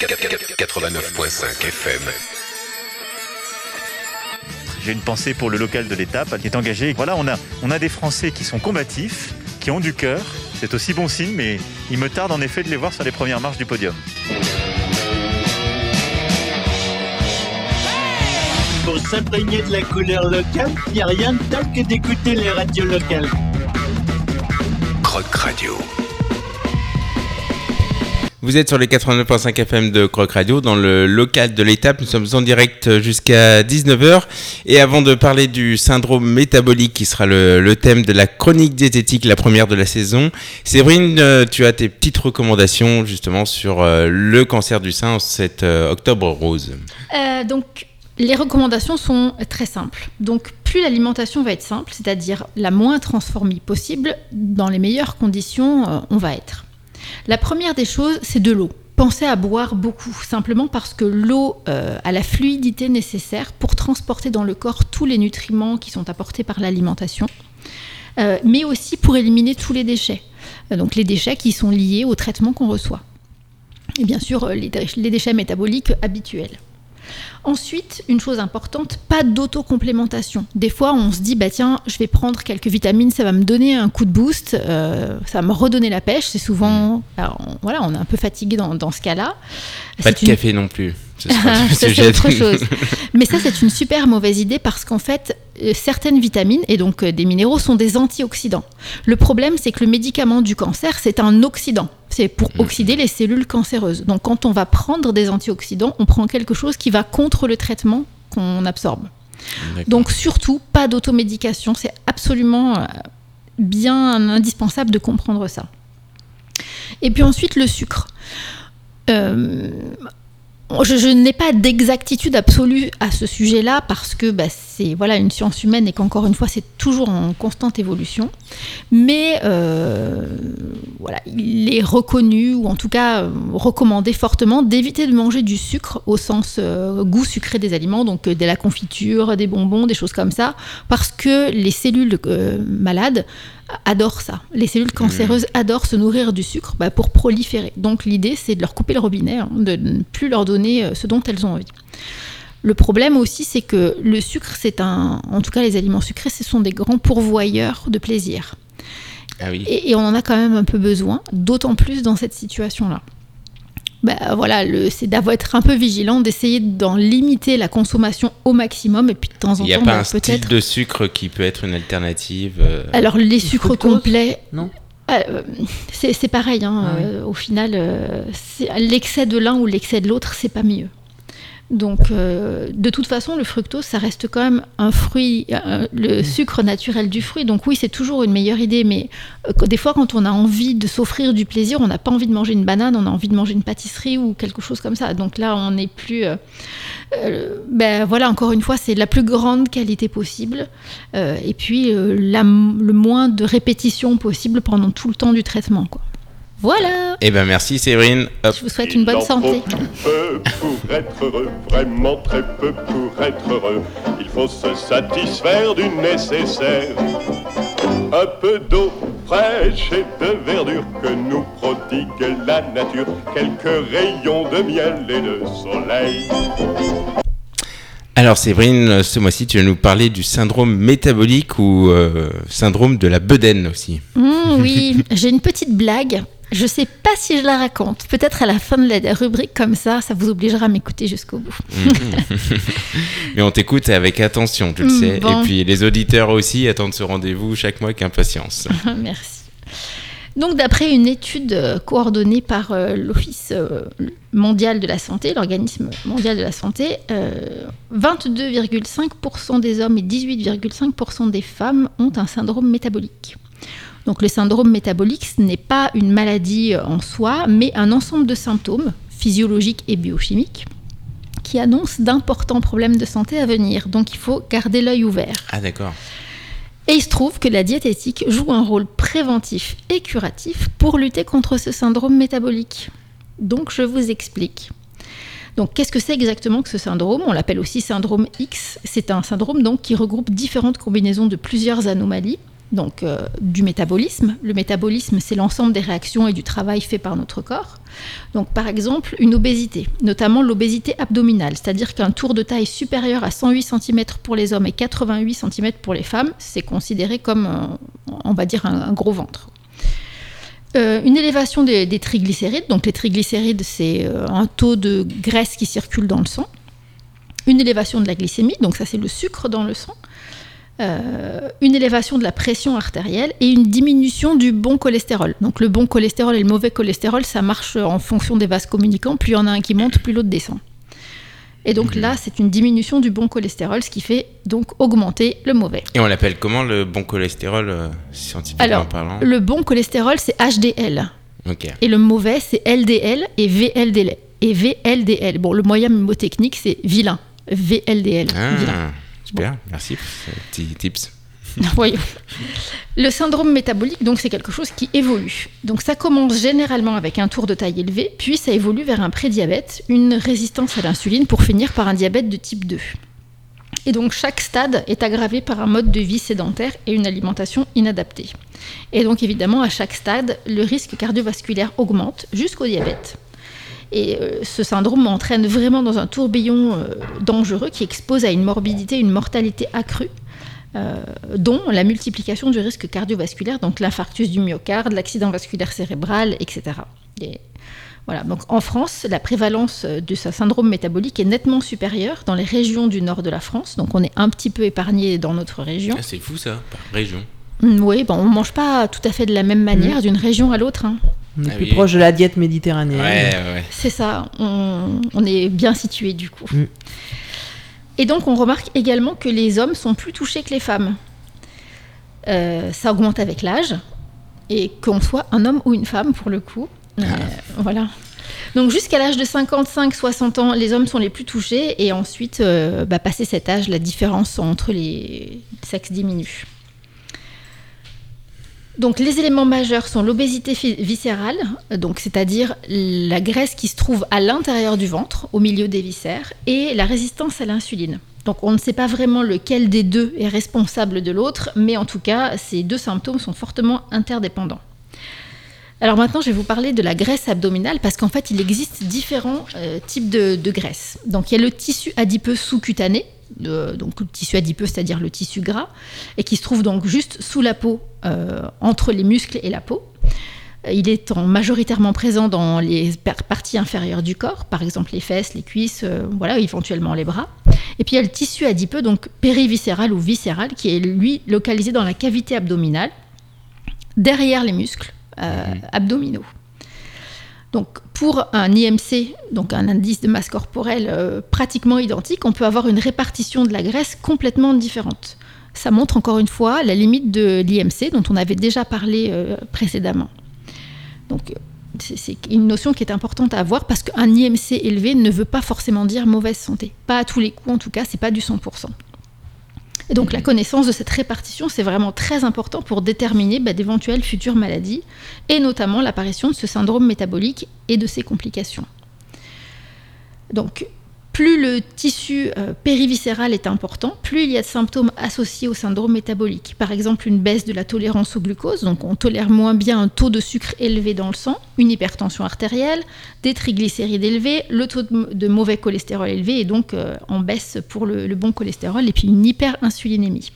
89.5 FM. J'ai une pensée pour le local de l'étape qui est engagé. Voilà, on a, on a des Français qui sont combatifs, qui ont du cœur. C'est aussi bon signe, mais il me tarde en effet de les voir sur les premières marches du podium. Pour s'imprégner de la couleur locale, il n'y a rien de tel que d'écouter les radios locales. Croc Radio. Vous êtes sur les 89.5 FM de Croc Radio dans le local de l'étape. Nous sommes en direct jusqu'à 19h. Et avant de parler du syndrome métabolique qui sera le, thème de la chronique diététique, la première de la saison, Séverine, euh, tu as tes petites recommandations justement sur euh, le cancer du sein en cet euh, octobre rose. Donc, les recommandations sont très simples. Donc, plus l'alimentation va être simple, c'est-à-dire la moins transformée possible, dans les meilleures conditions on va être. La première des choses, c'est de l'eau. Pensez à boire beaucoup, simplement parce que l'eau euh, a la fluidité nécessaire pour transporter dans le corps tous les nutriments qui sont apportés par l'alimentation, euh, mais aussi pour éliminer tous les déchets. Euh, donc les déchets qui sont liés au traitement qu'on reçoit. Et bien sûr, les déchets métaboliques habituels. Ensuite, une chose importante, pas d'autocomplémentation. Des fois, on se dit, bah tiens, je vais prendre quelques vitamines, ça va me donner un coup de boost, euh, ça va me redonner la pêche. C'est souvent, alors, on- voilà, on est un peu fatigué dans, dans ce cas-là. Pas de une- café non plus. Ce ça, c'est autre chose. Mais ça, c'est une super mauvaise idée parce qu'en fait, euh, certaines vitamines et donc euh, des minéraux sont des antioxydants. Le problème, c'est que le médicament du cancer, c'est un oxydant. C'est pour Mm. oxyder les cellules cancéreuses. Donc, quand on va prendre des antioxydants, on prend quelque chose qui va contre le traitement qu'on absorbe. Donc, surtout, pas d'automédication. C'est absolument euh, bien indispensable de comprendre ça. Et puis ensuite, le sucre. Euh, je, n'ai pas d'exactitude absolue à ce sujet-là parce que bah, c'est voilà une science humaine et qu'encore une fois c'est toujours en constante évolution. Mais euh, voilà, il est reconnu ou en tout cas euh, recommandé fortement d'éviter de manger du sucre au sens euh, goût sucré des aliments, donc de la confiture, des bonbons, des choses comme ça, parce que les cellules malades adorent ça. Les cellules cancéreuses adorent se nourrir du sucre bah, pour proliférer. Donc l'idée, c'est de leur couper le robinet, hein, de ne plus leur donner euh, ce dont elles ont envie. Le problème aussi, c'est que le sucre, c'est un, en tout cas les aliments sucrés, ce sont des grands pourvoyeurs de plaisir. Ah oui. Et, et on en a quand même un peu besoin, d'autant plus dans cette situation-là. Bah, voilà, le- c'est d'avoir être un peu vigilant, d'essayer d'en limiter la consommation au maximum, et puis de temps en Il n'y a temps, pas bah, un style de sucre qui peut être une alternative euh, Alors les sucres complets, Non euh, c'est c'est pareil. hein, Ah euh, au final, euh, c'est- l'excès de l'un ou l'excès de l'autre, c'est pas mieux. Donc, euh, de toute façon, le fructose, ça reste quand même un fruit, euh, le sucre naturel du fruit. Donc oui, c'est toujours une meilleure idée. Mais euh, des fois, quand on a envie de s'offrir du plaisir, on n'a pas envie de manger une banane, on a envie de manger une pâtisserie ou quelque chose comme ça. Donc là, on n'est plus. euh, ben voilà, encore une fois, c'est la plus grande qualité possible. Euh, et puis, euh, la- le moins de répétitions possible pendant tout le temps du traitement. Quoi. Voilà, Eh ben merci Séverine. Hop. je vous souhaite une bonne santé. faut peu pour être heureux, vraiment très peu pour être heureux. Il faut se satisfaire du nécessaire. Un peu d'eau fraîche et de verdure que nous prodigue la nature. Quelques rayons de miel et de soleil. Alors Séverine, ce mois-ci tu vas nous parler du syndrome métabolique ou euh, syndrome de la bedaine aussi. Mmh, oui, j'ai une petite blague. Je sais pas si je la raconte. Peut-être à la fin de la rubrique comme ça, ça vous obligera à m'écouter jusqu'au bout. Mais on t'écoute avec attention, tu le Mm, sais. bon. Et puis les auditeurs aussi attendent ce rendez-vous chaque mois avec impatience. Merci. Donc, d'après une étude euh, coordonnée par euh, l'Office euh, mondial de la santé, l'organisme mondial de la santé, euh, 22,5% des hommes et 18,5% des femmes ont un syndrome métabolique. Donc, le syndrome métabolique, ce n'est pas une maladie euh, en soi, mais un ensemble de symptômes physiologiques et biochimiques qui annoncent d'importants problèmes de santé à venir. Donc, il faut garder l'œil ouvert. Ah d'accord. Et il se trouve que la diététique joue un rôle préventif et curatif pour lutter contre ce syndrome métabolique. Donc je vous explique. Donc qu'est-ce que c'est exactement que ce syndrome? On l'appelle aussi syndrome X. C'est un syndrome donc qui regroupe différentes combinaisons de plusieurs anomalies donc euh, du métabolisme. Le métabolisme, c'est l'ensemble des réactions et du travail fait par notre corps. Donc par exemple, une obésité, notamment l'obésité abdominale, c'est-à-dire qu'un tour de taille supérieur à 108 cm pour les hommes et 88 cm pour les femmes, c'est considéré comme, euh, on va dire, un, gros ventre. Euh, une élévation des, des triglycérides, donc les triglycérides, c'est un taux de graisse qui circule dans le sang. Une élévation de la glycémie, donc ça c'est le sucre dans le sang. Euh, une élévation de la pression artérielle et une diminution du bon cholestérol. Donc le bon cholestérol et le mauvais cholestérol, ça marche en fonction des vases communicants. Plus il y en a un qui monte, plus l'autre descend. Et donc là, c'est une diminution du bon cholestérol, ce qui fait donc augmenter le mauvais. Et on l'appelle comment le bon cholestérol euh, scientifiquement Alors, parlant le bon cholestérol, c'est HDL. Et le mauvais, c'est LDL et VLDL. Et VLDL. Bon, le moyen mnémotechnique, c'est vilain. VLDL. vilain. Super, merci pour petits tips. Voyons. Le syndrome métabolique, donc, c'est quelque chose qui évolue. Donc, ça commence généralement avec un tour de taille élevé, puis ça évolue vers un prédiabète, une résistance à l'insuline, pour finir par un diabète de type 2. Et donc, chaque stade est aggravé par un mode de vie sédentaire et une alimentation inadaptée. Et donc, évidemment, à chaque stade, le risque cardiovasculaire augmente jusqu'au diabète. Et euh, ce syndrome entraîne vraiment dans un tourbillon euh, dangereux qui expose à une morbidité, une mortalité accrue, euh, dont la multiplication du risque cardiovasculaire, donc l'infarctus du myocarde, l'accident vasculaire cérébral, etc. Et voilà, donc en France, la prévalence de ce syndrome métabolique est nettement supérieure dans les régions du nord de la France, donc on est un petit peu épargné dans notre région. Ah, c'est fou ça, par région. Mm, Oui, bon, on ne mange pas tout à fait de la même manière d'une région à l'autre. hein. On est Ah plus oui. proche de la diète méditerranéenne. Ouais, ouais. C'est ça, on, on est bien situé du coup. Mm. Et donc on remarque également que les hommes sont plus touchés que les femmes. Euh, ça augmente avec l'âge, et qu'on soit un homme ou une femme pour le coup. Euh, Voilà. Donc jusqu'à l'âge de 55-60 ans, les hommes sont les plus touchés, et ensuite, euh, bah, passé cet âge, la différence entre les sexes diminue. Donc les éléments majeurs sont l'obésité viscérale, donc c'est-à-dire la graisse qui se trouve à l'intérieur du ventre, au milieu des viscères, et la résistance à l'insuline. Donc on ne sait pas vraiment lequel des deux est responsable de l'autre, mais en tout cas ces deux symptômes sont fortement interdépendants. Alors maintenant, je vais vous parler de la graisse abdominale parce qu'en fait, il existe différents euh, types de, de graisse. Donc il y a le tissu adipeux sous-cutané, donc le tissu adipeux, c'est-à-dire le tissu gras, et qui se trouve donc juste sous la peau, euh, entre les muscles et la peau. Euh, Il est en- majoritairement présent dans les par- parties inférieures du corps, par exemple les fesses, les cuisses, euh, voilà, éventuellement les bras. Et puis il y a le tissu adipeux, donc périviscéral ou viscéral, qui est lui localisé dans la cavité abdominale, derrière les muscles euh, abdominaux. Donc pour un IMC, donc un indice de masse corporelle euh, pratiquement identique, on peut avoir une répartition de la graisse complètement différente. Ça montre encore une fois la limite de l'IMC dont on avait déjà parlé euh, précédemment. C'est une notion qui est importante à avoir parce qu'un IMC élevé ne veut pas forcément dire mauvaise santé. Pas à tous les coups en tout cas, c'est pas du 100%. Et donc la connaissance de cette répartition, c'est vraiment très important pour déterminer bah, d'éventuelles futures maladies, et notamment l'apparition de ce syndrome métabolique et de ses complications. Plus le tissu euh, périviscéral est important, plus il y a de symptômes associés au syndrome métabolique. Par exemple, une baisse de la tolérance au glucose, donc on tolère moins bien un taux de sucre élevé dans le sang, une hypertension artérielle, des triglycérides élevés, le taux de, mauvais cholestérol élevé et donc euh, en baisse pour le, le bon cholestérol, et puis une hyperinsulinémie.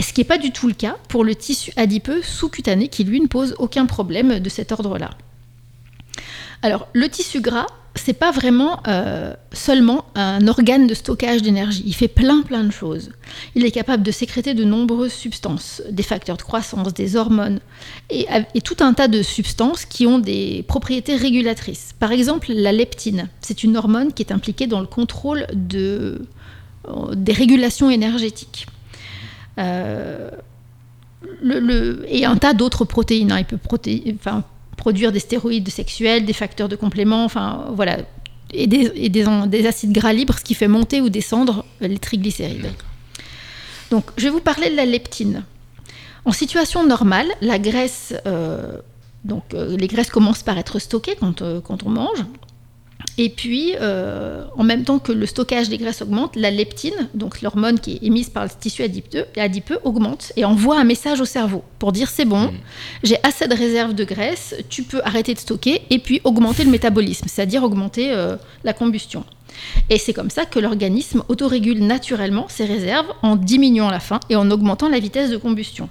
Ce qui n'est pas du tout le cas pour le tissu adipeux sous-cutané qui lui ne pose aucun problème de cet ordre-là. Alors, le tissu gras, c'est pas vraiment euh, seulement un organe de stockage d'énergie. Il fait plein plein de choses. Il est capable de sécréter de nombreuses substances, des facteurs de croissance, des hormones, et, tout un tas de substances qui ont des propriétés régulatrices. Par exemple, la leptine, c'est une hormone qui est impliquée dans le contrôle euh, des régulations énergétiques. Euh, et un tas d'autres protéines. hein. Il peut produire des stéroïdes sexuels, des facteurs de complément, enfin voilà, et, des, et des, en- des acides gras libres, ce qui fait monter ou descendre les triglycérides. Donc, je vais vous parler de la leptine. En situation normale, la graisse, euh, donc euh, les graisses commencent par être stockées quand, euh, quand on mange. Et puis, euh, en même temps que le stockage des graisses augmente, la leptine, donc l'hormone qui est émise par le tissu adipeux, adipeux, augmente et envoie un message au cerveau pour dire c'est bon, j'ai assez de réserves de graisse, tu peux arrêter de stocker et puis augmenter le métabolisme, c'est-à-dire augmenter euh, la combustion. Et c'est comme ça que l'organisme autorégule naturellement ses réserves en diminuant la faim et en augmentant la vitesse de combustion.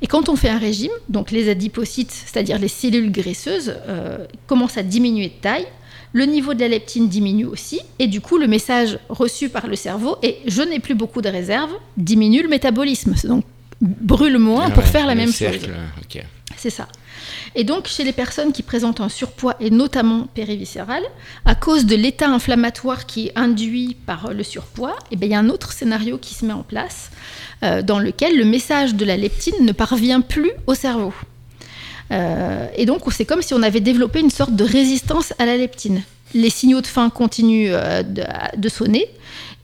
Et quand on fait un régime, donc les adipocytes, c'est-à-dire les cellules graisseuses, euh, commencent à diminuer de taille, le niveau de la leptine diminue aussi, et du coup le message reçu par le cerveau est je n'ai plus beaucoup de réserves, diminue le métabolisme, donc brûle moins Ah pour faire la même cercle, chose. C'est ça. Et donc, chez les personnes qui présentent un surpoids, et notamment périviscéral, à cause de l'état inflammatoire qui est induit par le surpoids, eh bien, il y a un autre scénario qui se met en place, euh, dans lequel le message de la leptine ne parvient plus au cerveau. Euh, et donc, c'est comme si on avait développé une sorte de résistance à la leptine. Les signaux de faim continuent euh, de, sonner,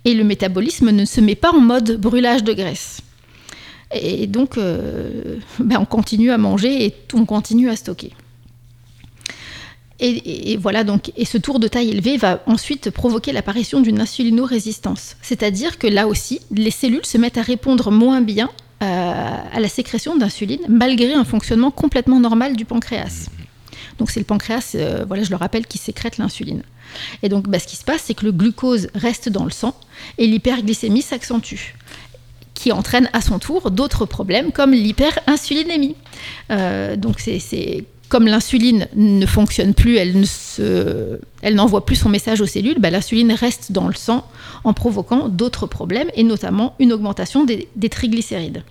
et le métabolisme ne se met pas en mode brûlage de graisse. Et donc, euh, ben, on continue à manger et on continue à stocker. Et, voilà donc, et ce tour de taille élevée va ensuite provoquer l'apparition d'une insulinorésistance. C'est-à-dire que là aussi, les cellules se mettent à répondre moins bien à la sécrétion d'insuline, malgré un fonctionnement complètement normal du pancréas. Donc c'est le pancréas, euh, voilà, je le rappelle, qui sécrète l'insuline. Et donc, bah, ce qui se passe, c'est que le glucose reste dans le sang et l'hyperglycémie s'accentue qui entraîne à son tour d'autres problèmes comme l'hyperinsulinémie. Euh, donc c'est- c'est comme l'insuline ne fonctionne plus, elle ne se- elle n'envoie plus son message aux cellules, bah, l'insuline reste dans le sang en provoquant d'autres problèmes et notamment une augmentation des, des triglycérides.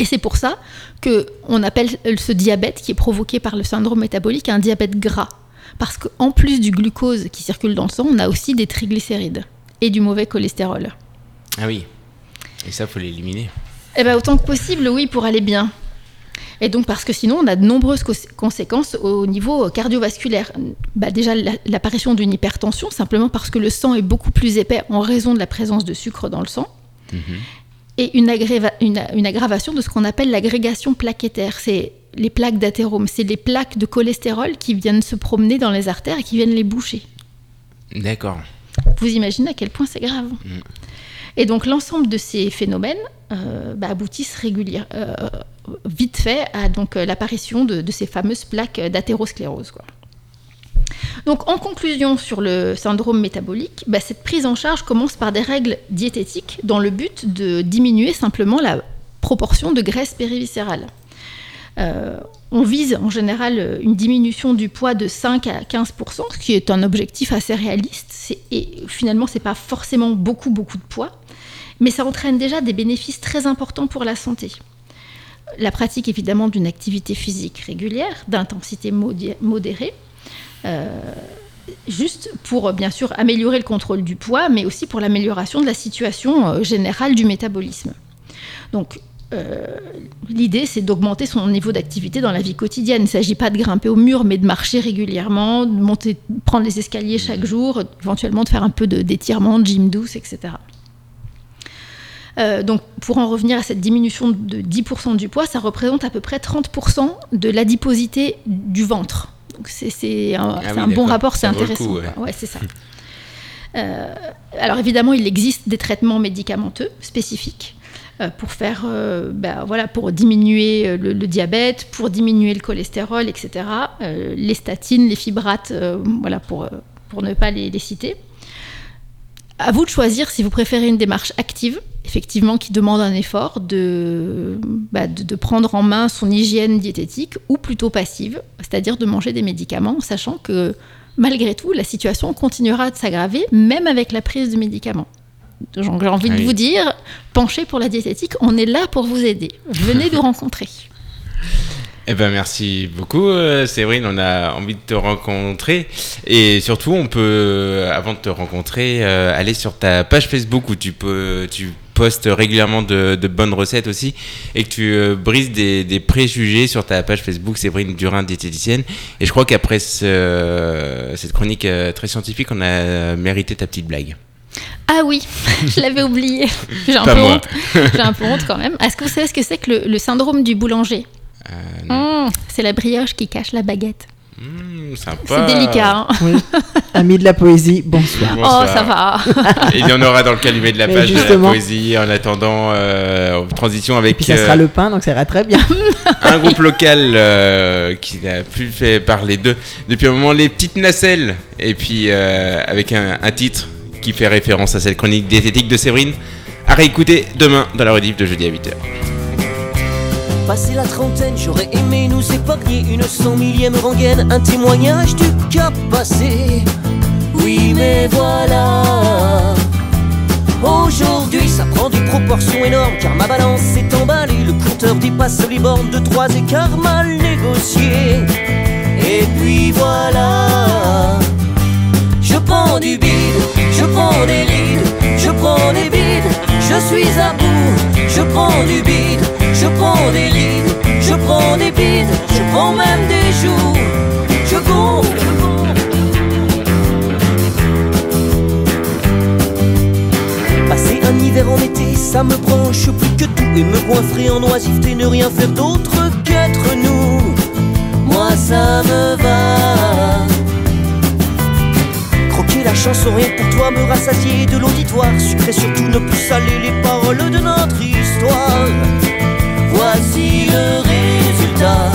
Et c'est pour ça que on appelle ce diabète qui est provoqué par le syndrome métabolique un diabète gras. Parce qu'en plus du glucose qui circule dans le sang, on a aussi des triglycérides et du mauvais cholestérol. Ah oui. Et ça, faut l'éliminer. Eh ben, autant que possible, oui, pour aller bien. Et donc, parce que sinon, on a de nombreuses cons- conséquences au niveau cardiovasculaire. Bah, déjà, la- l'apparition d'une hypertension, simplement parce que le sang est beaucoup plus épais en raison de la présence de sucre dans le sang. Et une, agréva- une- une aggravation de ce qu'on appelle l'agrégation plaquettaire. C'est les plaques d'athérome. C'est les plaques de cholestérol qui viennent se promener dans les artères et qui viennent les boucher. D'accord. Vous imaginez à quel point c'est grave. Et donc l'ensemble de ces phénomènes bah, aboutissent régulièrement, vite fait à euh, l'apparition de, ces fameuses plaques d'athérosclérose. Donc en conclusion sur le syndrome métabolique, bah, cette prise en charge commence par des règles diététiques dans le but de diminuer simplement la proportion de graisse périviscérale. Euh, on vise en général une diminution du poids de 5 à 15 ce qui est un objectif assez réaliste. Et finalement, c'est pas forcément beaucoup, beaucoup de poids, mais ça entraîne déjà des bénéfices très importants pour la santé. La pratique évidemment d'une activité physique régulière, d'intensité modérée, euh, juste pour bien sûr améliorer le contrôle du poids, mais aussi pour l'amélioration de la situation euh, générale du métabolisme. Donc, euh, l'idée, c'est d'augmenter son niveau d'activité dans la vie quotidienne. Il ne s'agit pas de grimper au mur, mais de marcher régulièrement, de monter, prendre les escaliers chaque jour, éventuellement de faire un peu de- d'étirement, de gym douce, etc. Euh, donc, pour en revenir à cette diminution de 10% du poids, ça représente à peu près 30% de l'adiposité du ventre. Donc, c'est un, Ah c'est oui, un bon rapport, c'est intéressant. coup, ouais. Ouais, c'est ça. Euh, alors évidemment, il existe des traitements médicamenteux spécifiques euh, pour faire, euh, bah, voilà, pour diminuer le, le diabète, pour diminuer le cholestérol, etc. Euh, les statines, les fibrates, euh, voilà, pour, pour ne pas les, les citer. À vous de choisir si vous préférez une démarche active, effectivement, qui demande un effort de, bah, de, de prendre en main son hygiène diététique, ou plutôt passive, c'est-à-dire de manger des médicaments, en sachant que malgré tout, la situation continuera de s'aggraver, même avec la prise de médicaments. Donc, J'ai envie de vous dire, penchez pour la diététique, on est là pour vous aider. Venez nous rencontrer. Eh ben merci beaucoup euh, Séverine, on a envie de te rencontrer et surtout on peut, euh, avant de te rencontrer, euh, aller sur ta page Facebook où tu peux, tu postes régulièrement de, de bonnes recettes aussi et que tu euh, brises des, des préjugés sur ta page Facebook Séverine Durin diététicienne et je crois qu'après ce- cette chronique très scientifique on a mérité ta petite blague. Ah oui, je l'avais oublié. J'ai un peu honte. J'ai un peu honte quand même. Est-ce que vous savez ce que c'est que le, le syndrome du boulanger? Euh. Mmh, C'est la brioche qui cache la baguette. Mmh, sympa. C'est délicat. hein. Oui. Amis de la poésie, bonsoir. Bonsoir. Oh, ça va. Et il y en aura dans le calumet de la page de la poésie en attendant euh, en transition avec Puis ça euh, sera le pain, donc ça ira très bien. un groupe local euh, qui n'a plus fait parler d'eux depuis un moment, les petites nacelles. Et puis euh, avec un, un titre qui fait référence à cette chronique diététique de Séverine. À réécouter demain dans la rediff de jeudi à 8h. Passé la trentaine, j'aurais aimé nous épargner une cent millième rengaine, un témoignage du cap passé. Oui, mais voilà. Aujourd'hui, ça prend des proportions énormes, car ma balance s'est emballée. Le compteur dépasse les bornes de trois écarts mal négociés. Et puis voilà. Je prends du bide, je prends des rides, je prends des bides, je suis à bout. Je prends du bide, je prends des rides, je prends des bides, je prends même des jours. Je gonfle. Passer un hiver en été, ça me branche plus que tout Et me goinfrer en oisiveté, ne rien faire d'autre qu'être nous Moi ça me va Croquer la chanson rien pour toi, me rassasier de l'auditoire Sucrer surtout ne plus saler les paroles de notre histoire Voici le résultat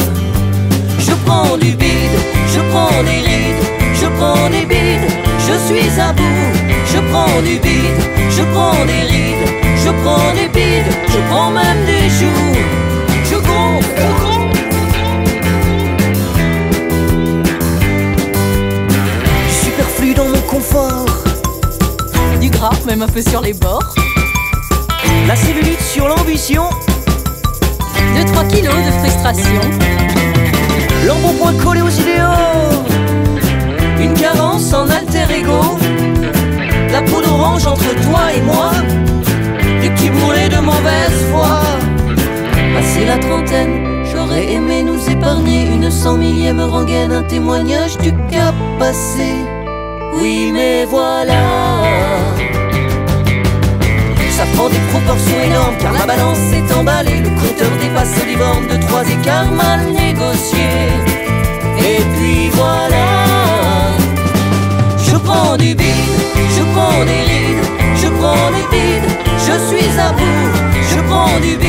Je prends du bide, je prends des rides, je prends des bides, je suis à bout. Je prends du bide, je prends des rides, je prends des bides, je prends même des jours. Je gonfle. Superflu dans mon confort, Du gras, même un peu sur les bords. la cellulite sur l'ambition, 2-3 kilos de frustration. l'embonpoint collé aux idéaux, une carence en alter ego, la peau d'orange entre toi et moi, des petits de mauvaise foi. Passé la trentaine, j'aurais aimé nous épargner une cent millième rengaine, un témoignage du cap passé. Oui, mais voilà. Ça prend des proportions énormes car la balance s'est emballée. Le compteur dépasse les bornes de trois écarts mal négociés. Et puis voilà. Je prends du bide, je prends des rides, je prends des bides, je suis à bout. Je prends du bide,